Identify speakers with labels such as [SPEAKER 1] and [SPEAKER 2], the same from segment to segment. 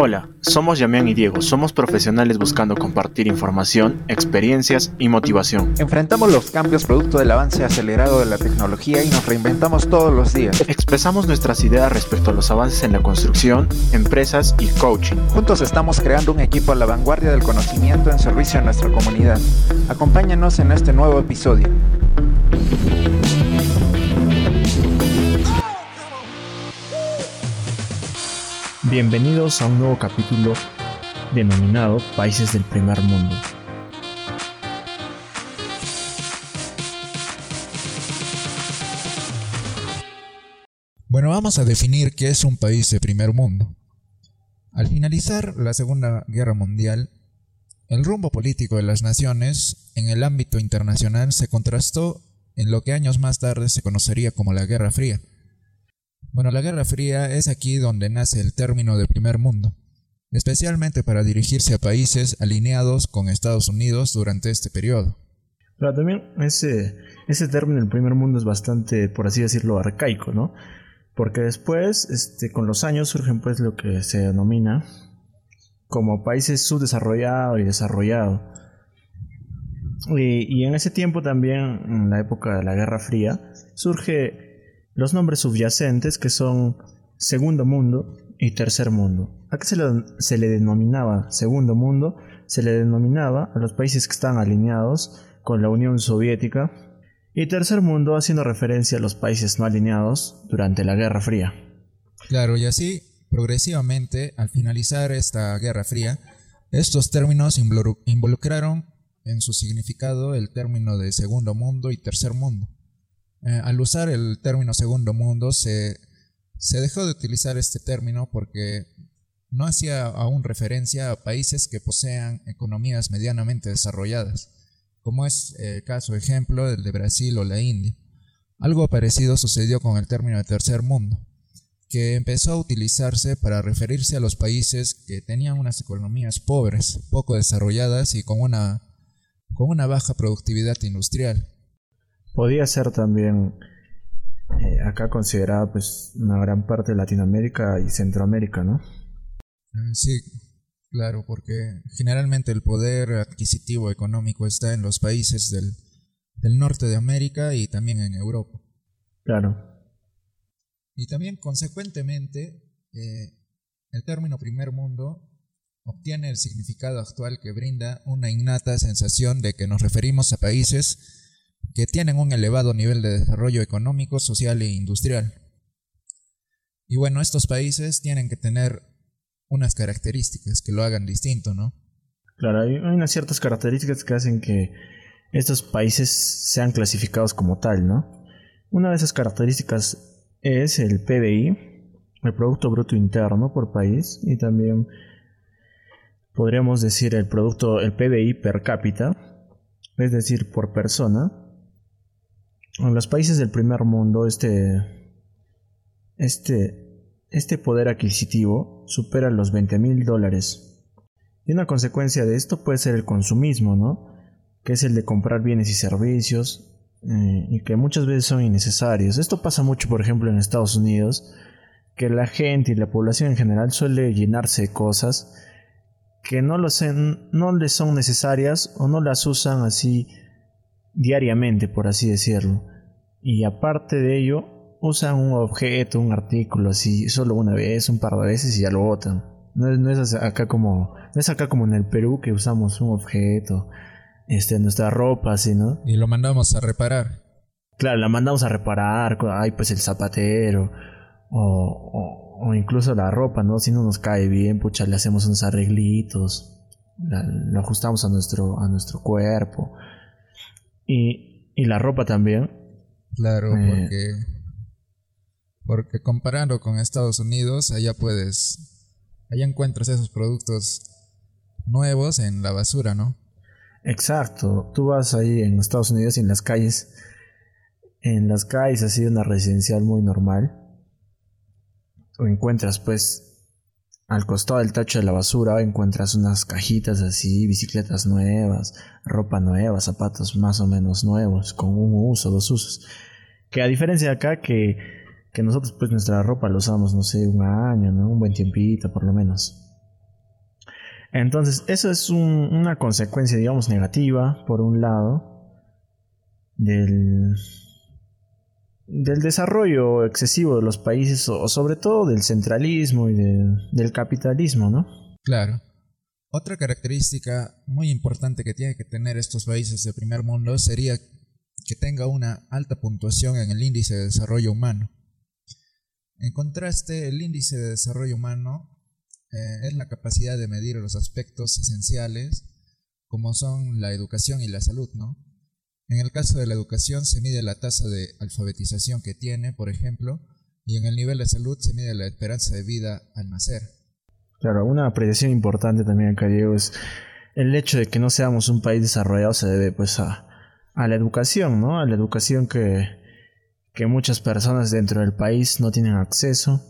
[SPEAKER 1] Hola, somos Yamián y Diego, somos profesionales buscando compartir información, experiencias y motivación.
[SPEAKER 2] Enfrentamos los cambios producto del avance acelerado de la tecnología y nos reinventamos todos los días.
[SPEAKER 1] Expresamos nuestras ideas respecto a los avances en la construcción, empresas y coaching.
[SPEAKER 2] Juntos estamos creando un equipo a la vanguardia del conocimiento en servicio a nuestra comunidad. Acompáñanos en este nuevo episodio.
[SPEAKER 1] Bienvenidos a un nuevo capítulo denominado Países del Primer Mundo.
[SPEAKER 3] Bueno, vamos a definir qué es un país de primer mundo. Al finalizar la Segunda Guerra Mundial, el rumbo político de las naciones en el ámbito internacional se contrastó en lo que años más tarde se conocería como la Guerra Fría. Bueno, la Guerra Fría es aquí donde nace el término de primer mundo, especialmente para dirigirse a países alineados con Estados Unidos durante este periodo.
[SPEAKER 1] Pero también ese, ese término del primer mundo es bastante, por así decirlo, arcaico, ¿no? Porque después, este, con los años, surgen pues lo que se denomina como países subdesarrollados y desarrollados. Y, y, en ese tiempo también, en la época de la Guerra Fría, surge los nombres subyacentes que son segundo mundo y tercer mundo. ¿A qué se le, denominaba segundo mundo? Se le denominaba a los países que están alineados con la Unión Soviética y tercer mundo haciendo referencia a los países no alineados durante la Guerra Fría.
[SPEAKER 3] Claro, y así, progresivamente, al finalizar esta Guerra Fría, estos términos involucraron en su significado el término de segundo mundo y tercer mundo. Eh, al usar el término segundo mundo se, dejó de utilizar este término porque no hacía aún referencia a países que posean economías medianamente desarrolladas, como es el caso ejemplo del de Brasil o la India. Algo parecido sucedió con el término de tercer mundo, que empezó a utilizarse para referirse a los países que tenían unas economías pobres, poco desarrolladas y con una baja productividad industrial
[SPEAKER 1] podía ser también eh, acá considerada pues una gran parte de Latinoamérica y Centroamérica, ¿no?
[SPEAKER 3] Ah, sí, claro, porque generalmente el poder adquisitivo económico está en los países del, del norte de América y también en Europa.
[SPEAKER 1] Claro.
[SPEAKER 3] Y también consecuentemente eh, el término primer mundo obtiene el significado actual que brinda una innata sensación de que nos referimos a países que tienen un elevado nivel de desarrollo económico, social e industrial. Y bueno, estos países tienen que tener unas características que lo hagan distinto, ¿no?
[SPEAKER 1] Claro, hay unas ciertas características que hacen que estos países sean clasificados como tal, ¿no? Una de esas características es el PBI, el Producto Bruto Interno por país, y también podríamos decir el producto, el PBI per cápita, es decir, por persona, en los países del primer mundo este, este, este poder adquisitivo supera los 20 mil dólares. Y una consecuencia de esto puede ser el consumismo, ¿no? Que es el de comprar bienes y servicios eh, y que muchas veces son innecesarios. Esto pasa mucho, por ejemplo, en Estados Unidos, que la gente y la población en general suele llenarse de cosas que no, lo no les son necesarias o no las usan así diariamente, por así decirlo. Y aparte de ello, usan un objeto, un artículo así, solo una vez, un par de veces y ya lo botan. No es, acá como, no es acá como en el Perú que usamos un objeto, este, nuestra ropa así, ¿no?
[SPEAKER 3] Y lo mandamos a reparar.
[SPEAKER 1] Claro, la mandamos a reparar, ay, pues el zapatero, o, o, incluso la ropa, ¿no? Si no nos cae bien, pucha, le hacemos unos arreglitos, lo ajustamos a nuestro, a nuestro cuerpo. Y, y la ropa también.
[SPEAKER 3] Claro, eh, porque, porque comparando con Estados Unidos, allá puedes, allá encuentras esos productos nuevos en la basura, ¿no?
[SPEAKER 1] Exacto, tú vas ahí en Estados Unidos y en las calles, en las calles así una residencial muy normal, o encuentras pues al costado del tacho de la basura encuentras unas cajitas así, bicicletas nuevas, ropa nueva, zapatos más o menos nuevos, con un uso, dos usos. Que a diferencia de acá, que, nosotros pues nuestra ropa la usamos, no sé, un año, ¿no? Un buen tiempito por lo menos. Entonces, eso es una consecuencia, digamos, negativa, por un lado, del, del desarrollo excesivo de los países, o sobre todo del centralismo y del capitalismo, ¿no?
[SPEAKER 3] Claro. Otra característica muy importante que tienen que tener estos países de primer mundo sería que tenga una alta puntuación en el índice de desarrollo humano. En contraste, el índice de desarrollo humano eh, es la capacidad de medir los aspectos esenciales como son la educación y la salud, ¿no? En el caso de la educación se mide la tasa de alfabetización que tiene, por ejemplo, y en el nivel de salud se mide la esperanza de vida al nacer.
[SPEAKER 1] Claro, una apreciación importante también acá, Diego, es el hecho de que no seamos un país desarrollado se debe pues a, la educación, ¿no? A la educación que, que muchas personas dentro del país no tienen acceso,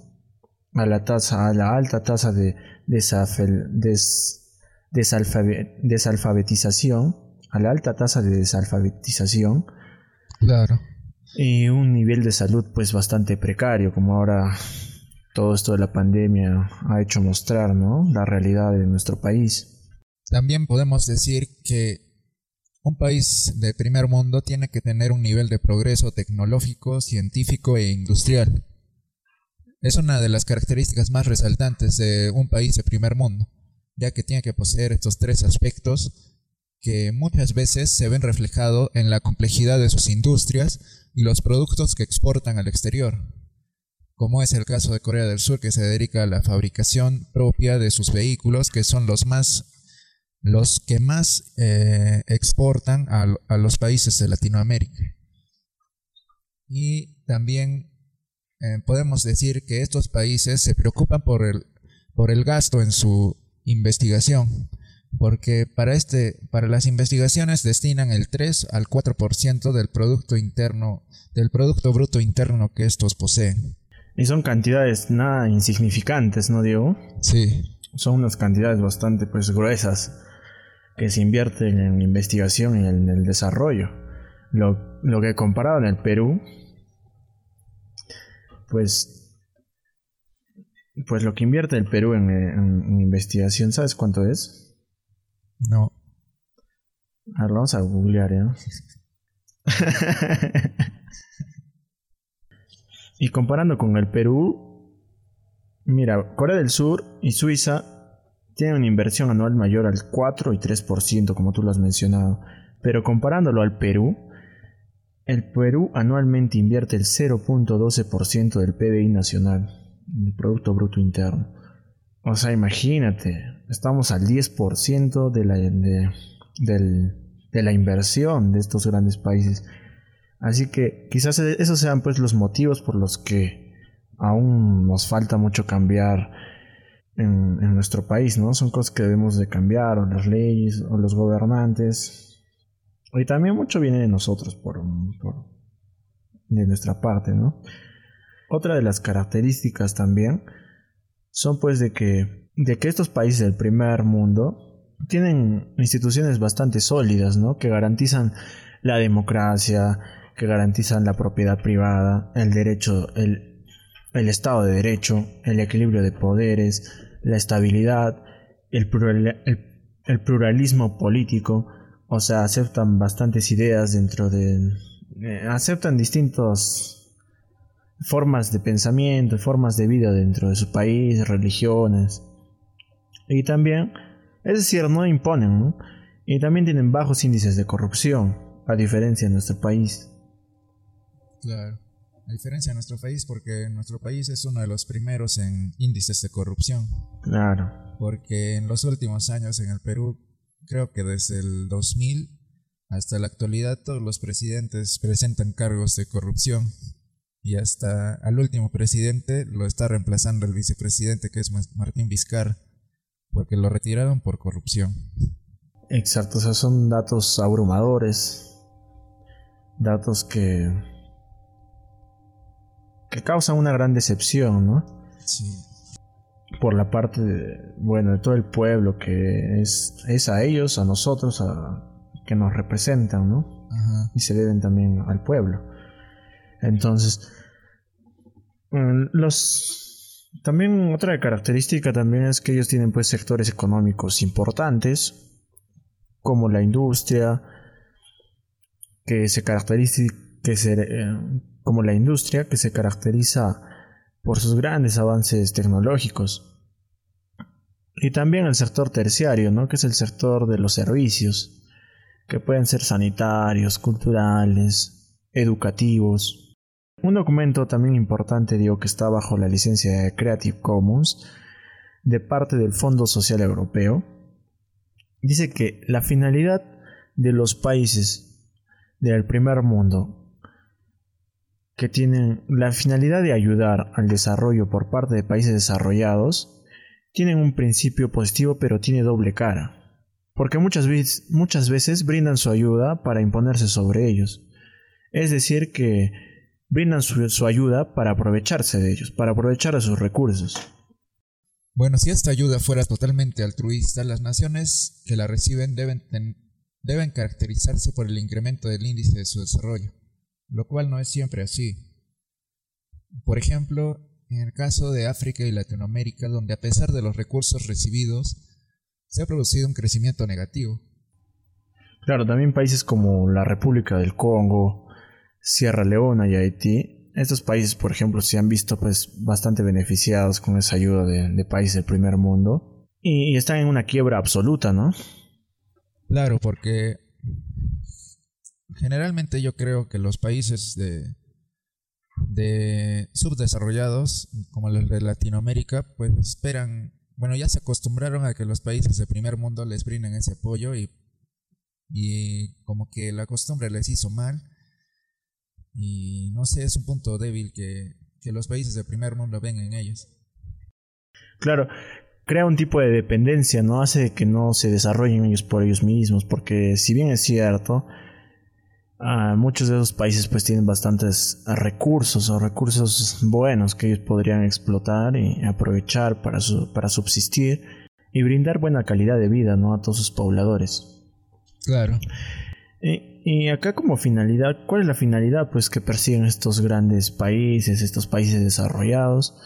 [SPEAKER 1] a la tasa, a la alta tasa de desalfabetización, a la alta tasa de desalfabetización.
[SPEAKER 3] Claro.
[SPEAKER 1] Y un nivel de salud pues bastante precario, como ahora todo esto de la pandemia ha hecho mostrar, ¿no? La realidad de nuestro país.
[SPEAKER 3] También podemos decir que un país de primer mundo tiene que tener un nivel de progreso tecnológico, científico e industrial. Es una de las características más resaltantes de un país de primer mundo, ya que tiene que poseer estos tres aspectos que muchas veces se ven reflejados en la complejidad de sus industrias y los productos que exportan al exterior como es el caso de Corea del Sur, que se dedica a la fabricación propia de sus vehículos, que son los más los que más eh, exportan a, los países de Latinoamérica. Y también eh, podemos decir que estos países se preocupan por el, por el gasto en su investigación, porque para, este, para las investigaciones destinan el 3 al 4% del producto interno, del producto bruto interno que estos poseen.
[SPEAKER 1] Y son cantidades nada insignificantes, ¿no, Diego?
[SPEAKER 3] Sí.
[SPEAKER 1] Son unas cantidades bastante pues gruesas que se invierten en investigación y en el desarrollo. Lo, lo que comparado en el Perú, pues, pues lo que invierte el Perú en, en investigación, ¿sabes cuánto es?
[SPEAKER 3] No.
[SPEAKER 1] A ver, vamos a googlear, ¿eh? Y comparando con el Perú, mira, Corea del Sur y Suiza tienen una inversión anual mayor al 4 y 3%, como tú lo has mencionado. Pero comparándolo al Perú, el Perú anualmente invierte el 0.12% del PBI nacional, el Producto Bruto Interno. O sea, imagínate, estamos al 10% de la, de la inversión de estos grandes países. Así que quizás e-, esos sean pues los motivos por los que aún nos falta mucho cambiar en, nuestro país, ¿no? Son cosas que debemos de cambiar, o las leyes, o los gobernantes. Y también mucho viene de nosotros, por, de nuestra parte, ¿no? Otra de las características también son pues de que, de que estos países del primer mundo tienen instituciones bastante sólidas, ¿no? Que garantizan la democracia, que garantizan la propiedad privada, el derecho, el, el Estado de Derecho, el equilibrio de poderes, la estabilidad, el, el, pluralismo político, o sea, aceptan bastantes ideas dentro de... Eh, aceptan distintas formas de pensamiento, formas de vida dentro de su país, religiones. Y también, es decir, no imponen, Y también tienen bajos índices de corrupción, a diferencia de nuestro país.
[SPEAKER 3] Claro. A diferencia de nuestro país, porque nuestro país es uno de los primeros en índices de corrupción.
[SPEAKER 1] Claro.
[SPEAKER 3] Porque en los últimos años en el Perú, creo que desde el 2000 hasta la actualidad, todos los presidentes presentan cargos de corrupción. Y hasta al último presidente lo está reemplazando el vicepresidente, que es Martín Vizcar, porque lo retiraron por corrupción.
[SPEAKER 1] Exacto, o sea, son datos abrumadores. Datos que que causa una gran decepción, ¿no?
[SPEAKER 3] Sí.
[SPEAKER 1] Por la parte, de, bueno, de todo el pueblo, que es, es a ellos, a nosotros, a, que nos representan, ¿no?
[SPEAKER 3] Ajá.
[SPEAKER 1] Y se deben también al pueblo. Entonces, los También otra característica también es que ellos tienen pues sectores económicos importantes, como la industria, que se caracteriza, que se, eh, como la industria que se caracteriza por sus grandes avances tecnológicos. Y también el sector terciario, ¿no? que es el sector de los servicios, que pueden ser sanitarios, culturales, educativos. Un documento también importante, digo, que está bajo la licencia de Creative Commons de parte del Fondo Social Europeo, dice que la finalidad de los países del primer mundo que tienen la finalidad de ayudar al desarrollo por parte de países desarrollados tienen un principio positivo pero tiene doble cara, porque muchas, veces, muchas veces brindan su ayuda para imponerse sobre ellos, es decir, que brindan su, su ayuda para aprovecharse de ellos, para aprovechar de sus recursos.
[SPEAKER 3] Bueno, si esta ayuda fuera totalmente altruista, las naciones que la reciben deben, deben caracterizarse por el incremento del índice de su desarrollo, lo cual no es siempre así. Por ejemplo, en el caso de África y Latinoamérica, donde a pesar de los recursos recibidos, se ha producido un crecimiento negativo.
[SPEAKER 1] Claro, también países como la República del Congo, Sierra Leona y Haití, estos países, por ejemplo, se han visto pues bastante beneficiados con esa ayuda de, países del primer mundo y, están en una quiebra absoluta, ¿no?
[SPEAKER 3] Claro, porque generalmente yo creo que los países de, de subdesarrollados, como los de Latinoamérica, pues esperan, bueno, ya se acostumbraron a que los países de primer mundo les brinden ese apoyo y, y como que la costumbre les hizo mal. Y no sé, es un punto débil que, que los países de primer mundo ven en ellos.
[SPEAKER 1] Claro, crea un tipo de dependencia, ¿no? Hace que no se desarrollen ellos por ellos mismos, porque si bien es cierto, Ah, muchos de esos países pues tienen bastantes recursos o recursos buenos que ellos podrían explotar y aprovechar para, para subsistir y brindar buena calidad de vida ¿no? a todos sus pobladores.
[SPEAKER 3] Claro.
[SPEAKER 1] Y, acá como finalidad, ¿cuál es la finalidad pues que persiguen estos grandes países, estos países desarrollados?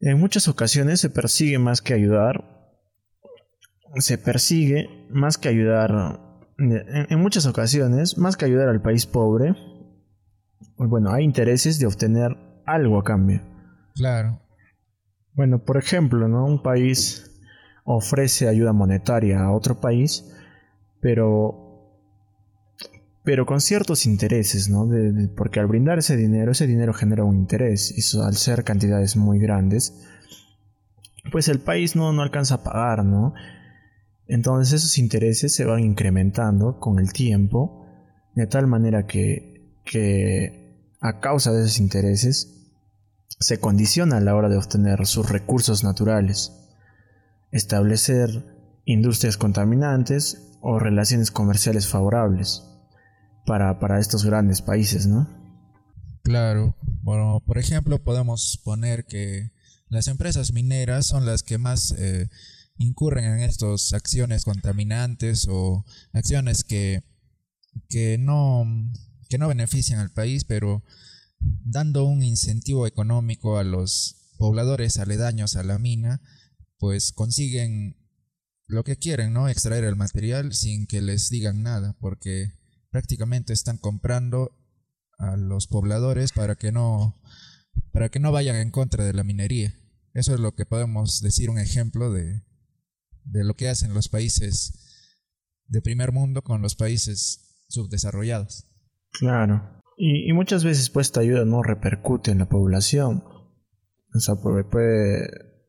[SPEAKER 1] En muchas ocasiones se persigue más que ayudar, se persigue más que ayudar en, muchas ocasiones, más que ayudar al país pobre, bueno, hay intereses de obtener algo a cambio.
[SPEAKER 3] Claro.
[SPEAKER 1] Bueno, por ejemplo, ¿no? Un país ofrece ayuda monetaria a otro país, pero pero con ciertos intereses, ¿no? porque al brindar ese dinero, ese dinero genera un interés, y al ser cantidades muy grandes, pues el país no, no alcanza a pagar, ¿no? Entonces esos intereses se van incrementando con el tiempo, de tal manera que, que a causa de esos intereses se condiciona a la hora de obtener sus recursos naturales, establecer industrias contaminantes o relaciones comerciales favorables para, para estos grandes países, ¿no?
[SPEAKER 3] Claro, bueno, por ejemplo podemos poner que las empresas mineras son las que más eh, incurren en estas acciones contaminantes o acciones que, que, no, que no benefician al país, pero dando un incentivo económico a los pobladores aledaños a la mina, pues consiguen lo que quieren, ¿no? Extraer el material sin que les digan nada, porque prácticamente están comprando a los pobladores para que no para que no vayan en contra de la minería. Eso es lo que podemos decir un ejemplo de, de lo que hacen los países de primer mundo con los países subdesarrollados.
[SPEAKER 1] Claro. Y, muchas veces pues esta ayuda no repercute en la población. O sea, puede,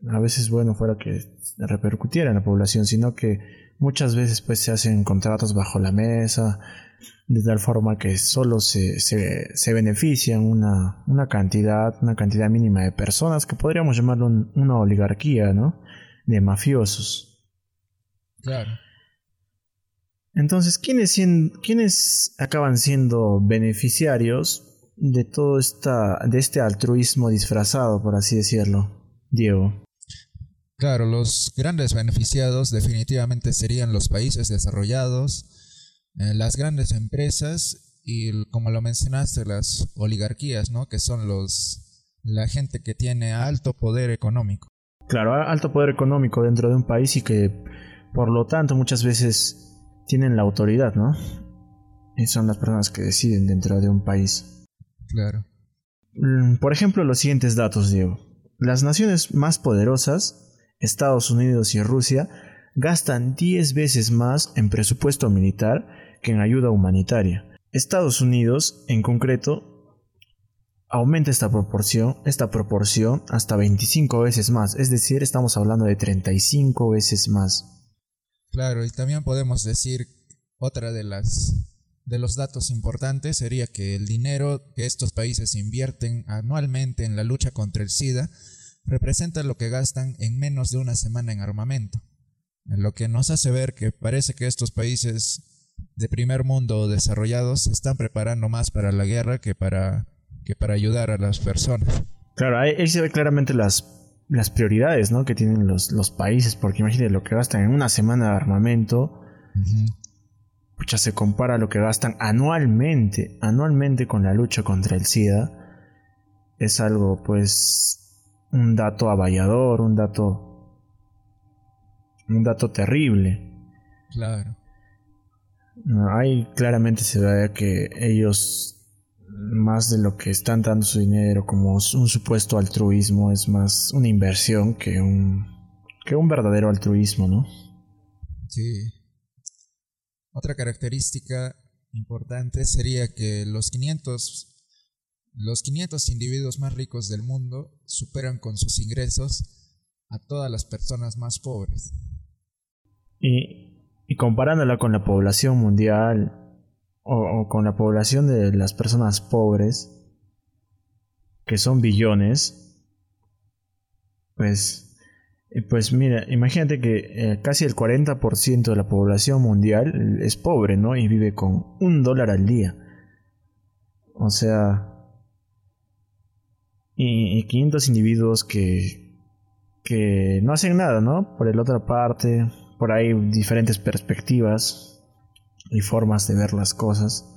[SPEAKER 1] a veces bueno fuera que repercutiera en la población, sino que muchas veces pues se hacen contratos bajo la mesa, de tal forma que solo se, se, se benefician una, una, cantidad, una cantidad mínima de personas que podríamos llamarlo una oligarquía, ¿no? De mafiosos.
[SPEAKER 3] Claro.
[SPEAKER 1] Entonces, ¿quiénes, ¿quiénes acaban siendo beneficiarios de todo esta, de este altruismo disfrazado, por así decirlo, Diego?
[SPEAKER 3] Claro, los grandes beneficiados definitivamente serían los países desarrollados, las grandes empresas y, como lo mencionaste, las oligarquías, ¿no? Que son los, la gente que tiene alto poder económico.
[SPEAKER 1] Claro, alto poder económico dentro de un país y que por lo tanto muchas veces tienen la autoridad, ¿no? Y son las personas que deciden dentro de un país.
[SPEAKER 3] Claro.
[SPEAKER 1] Mm, por ejemplo, los siguientes datos, Diego. Las naciones más poderosas, Estados Unidos y Rusia, gastan 10 veces más en presupuesto militar que en ayuda humanitaria. Estados Unidos, en concreto, aumenta esta proporción, esta proporción hasta 25 veces más, es decir, estamos hablando de 35 veces más.
[SPEAKER 3] Claro, y también podemos decir otra de las de los datos importantes sería que el dinero que estos países invierten anualmente en la lucha contra el SIDA representa lo que gastan en menos de una semana en armamento, lo que nos hace ver que parece que estos países de primer mundo desarrollados se están preparando más para la guerra que para que para ayudar a las personas.
[SPEAKER 1] Claro, ahí, se ve claramente las, las prioridades ¿no? que tienen los, los países, porque imagínate lo que gastan en una semana de armamento. Pucha, se compara lo que gastan anualmente, anualmente con la lucha contra el SIDA. Es algo, pues, un dato avallador, un dato, un dato terrible.
[SPEAKER 3] Claro.
[SPEAKER 1] Ahí claramente se ve que ellos más de lo que están dando su dinero como un supuesto altruismo, es más una inversión que un, que un verdadero altruismo, ¿no?
[SPEAKER 3] Sí. Otra característica importante sería que los 500, los 500 individuos más ricos del mundo superan con sus ingresos a todas las personas más pobres.
[SPEAKER 1] Y, comparándola con la población mundial, o, con la población de las personas pobres, que son billones, pues, pues mira, imagínate que eh, casi el 40% de la población mundial es pobre, ¿no? Y vive con un dólar al día. O sea, y, 500 individuos que, que no hacen nada, ¿no? Por la otra parte, por ahí diferentes perspectivas, y formas de ver las cosas,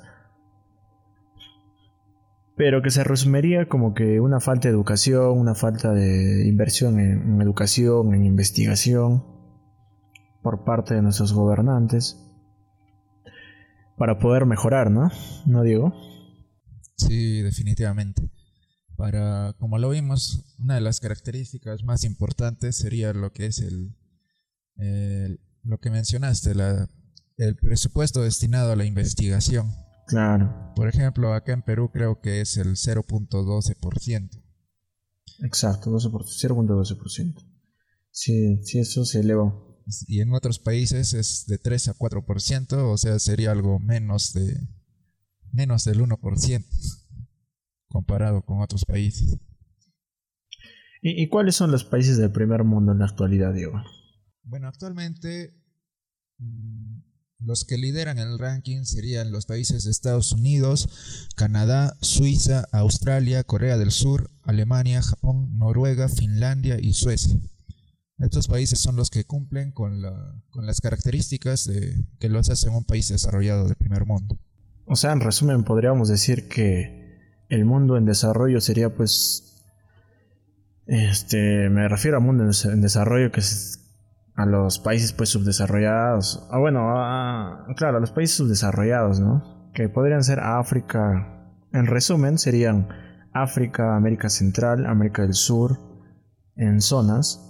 [SPEAKER 1] pero que se resumiría como que una falta de educación, una falta de inversión en, educación, en investigación por parte de nuestros gobernantes para poder mejorar, ¿no? ¿No digo?
[SPEAKER 3] Sí, definitivamente. Para, como lo vimos, una de las características más importantes sería lo que es el, el lo que mencionaste, la el presupuesto destinado a la investigación.
[SPEAKER 1] Claro.
[SPEAKER 3] Por ejemplo, acá en Perú creo que es el 0.12%.
[SPEAKER 1] Exacto, 0.12%. Sí, sí, eso se eleva.
[SPEAKER 3] Y en otros países es de 3 a 4%, o sea, sería algo menos de menos del 1% comparado con otros países.
[SPEAKER 1] ¿Y, ¿Y, cuáles son los países del primer mundo en la actualidad, Diego?
[SPEAKER 3] Bueno, actualmente mm, los que lideran el ranking serían los países de Estados Unidos, Canadá, Suiza, Australia, Corea del Sur, Alemania, Japón, Noruega, Finlandia y Suecia. Estos países son los que cumplen con, las características de, que los hacen un país desarrollado de primer mundo.
[SPEAKER 1] O sea, en resumen, podríamos decir que el mundo en desarrollo sería pues... Este, me refiero al mundo en desarrollo que es a los países pues subdesarrollados, ah, bueno, claro, a los países subdesarrollados, ¿no? Que podrían ser África, en resumen serían África, América Central, América del Sur, en zonas,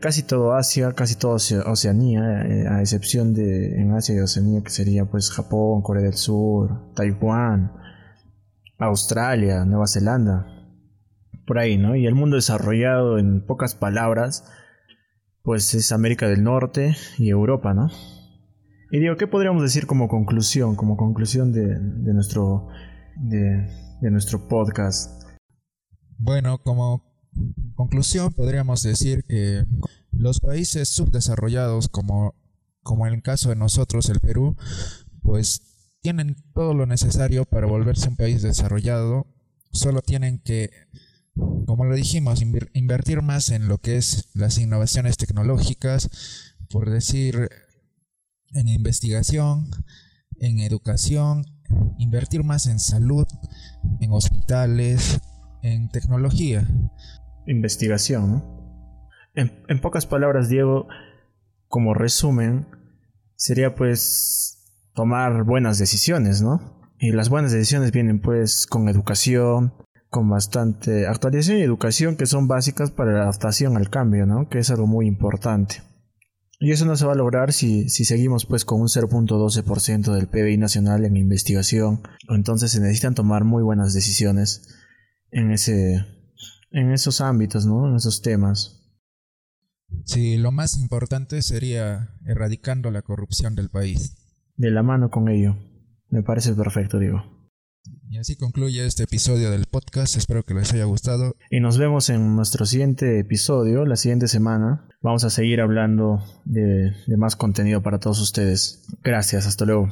[SPEAKER 1] casi todo Asia, casi todo Oceanía, eh, a excepción de en Asia y Oceanía que sería pues Japón, Corea del Sur, Taiwán, Australia, Nueva Zelanda, por ahí, ¿no? Y el mundo desarrollado en pocas palabras, pues es América del Norte y Europa, ¿no? Y digo, ¿qué podríamos decir como conclusión, como conclusión de, nuestro, de, nuestro podcast?
[SPEAKER 3] Bueno, como conclusión podríamos decir que los países subdesarrollados, como, como en el caso de nosotros, el Perú, pues tienen todo lo necesario para volverse un país desarrollado, solo tienen que como lo dijimos, invertir más en lo que es las innovaciones tecnológicas, por decir, en investigación, en educación, invertir más en salud, en hospitales, en tecnología.
[SPEAKER 1] Investigación, en pocas palabras, Diego, como resumen, sería pues tomar buenas decisiones, ¿no? Y las buenas decisiones vienen pues con educación, con bastante actualización y educación que son básicas para la adaptación al cambio, ¿no? Que es algo muy importante. Y eso no se va a lograr si, si seguimos pues con un 0.12% del PBI nacional en investigación. Entonces se necesitan tomar muy buenas decisiones en, ese, en esos ámbitos, ¿no? En esos temas.
[SPEAKER 3] Sí, lo más importante sería erradicando la corrupción del país.
[SPEAKER 1] De la mano con ello. Me parece perfecto, Diego.
[SPEAKER 3] Y así concluye este episodio del podcast. Espero que les haya gustado.
[SPEAKER 1] Y nos vemos en nuestro siguiente episodio, la siguiente semana. Vamos a seguir hablando de, más contenido para todos ustedes. Gracias, hasta luego.